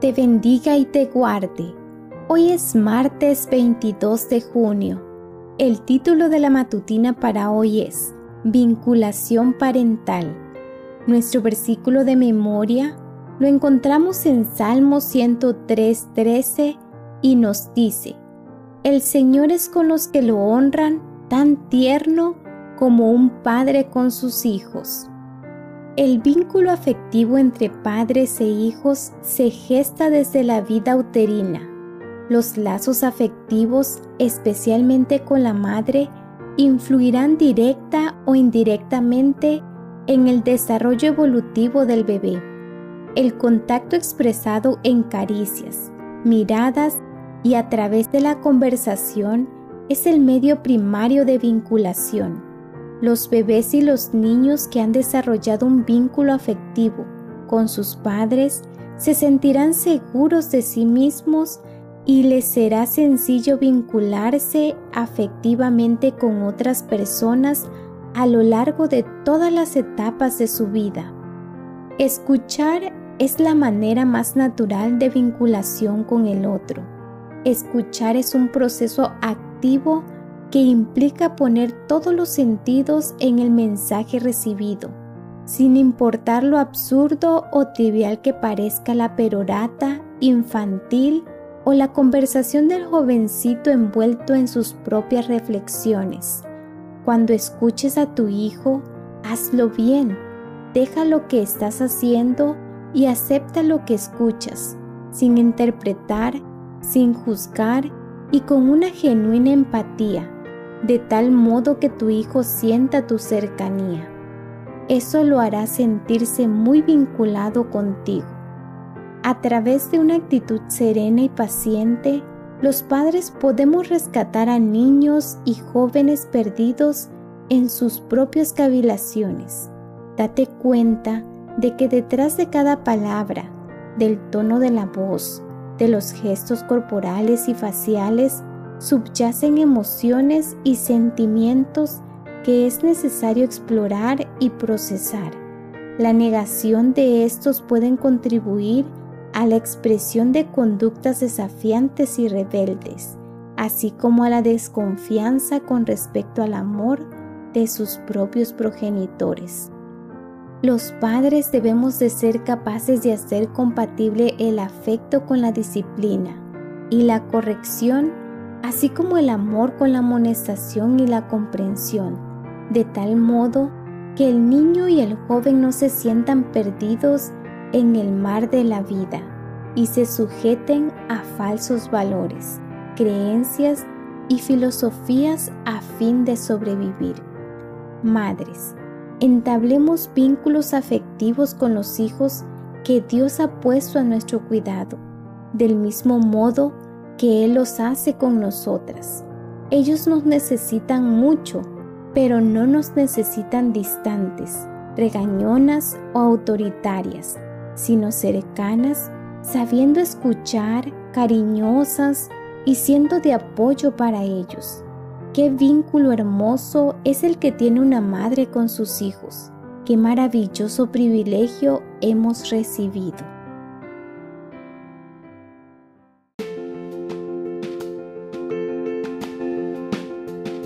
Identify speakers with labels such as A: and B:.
A: te bendiga y te guarde. Hoy es martes 22 de junio. El título de la matutina para hoy es Vinculación parental. Nuestro versículo de memoria lo encontramos en Salmo 103.13 y nos dice, El Señor es con los que lo honran tan tierno como un padre con sus hijos. El vínculo afectivo entre padres e hijos se gesta desde la vida uterina. Los lazos afectivos, especialmente con la madre, influirán directa o indirectamente en el desarrollo evolutivo del bebé. El contacto expresado en caricias, miradas y a través de la conversación es el medio primario de vinculación. Los bebés y los niños que han desarrollado un vínculo afectivo con sus padres se sentirán seguros de sí mismos y les será sencillo vincularse afectivamente con otras personas a lo largo de todas las etapas de su vida. Escuchar es la manera más natural de vinculación con el otro. Escuchar es un proceso activo que implica poner todos los sentidos en el mensaje recibido, sin importar lo absurdo o trivial que parezca la perorata, infantil o la conversación del jovencito envuelto en sus propias reflexiones. Cuando escuches a tu hijo, hazlo bien, deja lo que estás haciendo y acepta lo que escuchas, sin interpretar, sin juzgar y con una genuina empatía, de tal modo que tu hijo sienta tu cercanía. Eso lo hará sentirse muy vinculado contigo. A través de una actitud serena y paciente, los padres podemos rescatar a niños y jóvenes perdidos en sus propias cavilaciones. Date cuenta de que detrás de cada palabra, del tono de la voz, de los gestos corporales y faciales, subyacen emociones y sentimientos que es necesario explorar y procesar. La negación de estos pueden contribuir a la expresión de conductas desafiantes y rebeldes, así como a la desconfianza con respecto al amor de sus propios progenitores. Los padres debemos de ser capaces de hacer compatible el afecto con la disciplina y la corrección, así como el amor con la amonestación y la comprensión, de tal modo que el niño y el joven no se sientan perdidos en el mar de la vida y se sujeten a falsos valores, creencias y filosofías a fin de sobrevivir. Madres, entablemos vínculos afectivos con los hijos que Dios ha puesto a nuestro cuidado, del mismo modo que Él los hace con nosotras. Ellos nos necesitan mucho, pero no nos necesitan distantes, regañonas o autoritarias, sino cercanas, sabiendo escuchar, cariñosas y siendo de apoyo para ellos. Qué vínculo hermoso es el que tiene una madre con sus hijos. Qué maravilloso privilegio hemos recibido.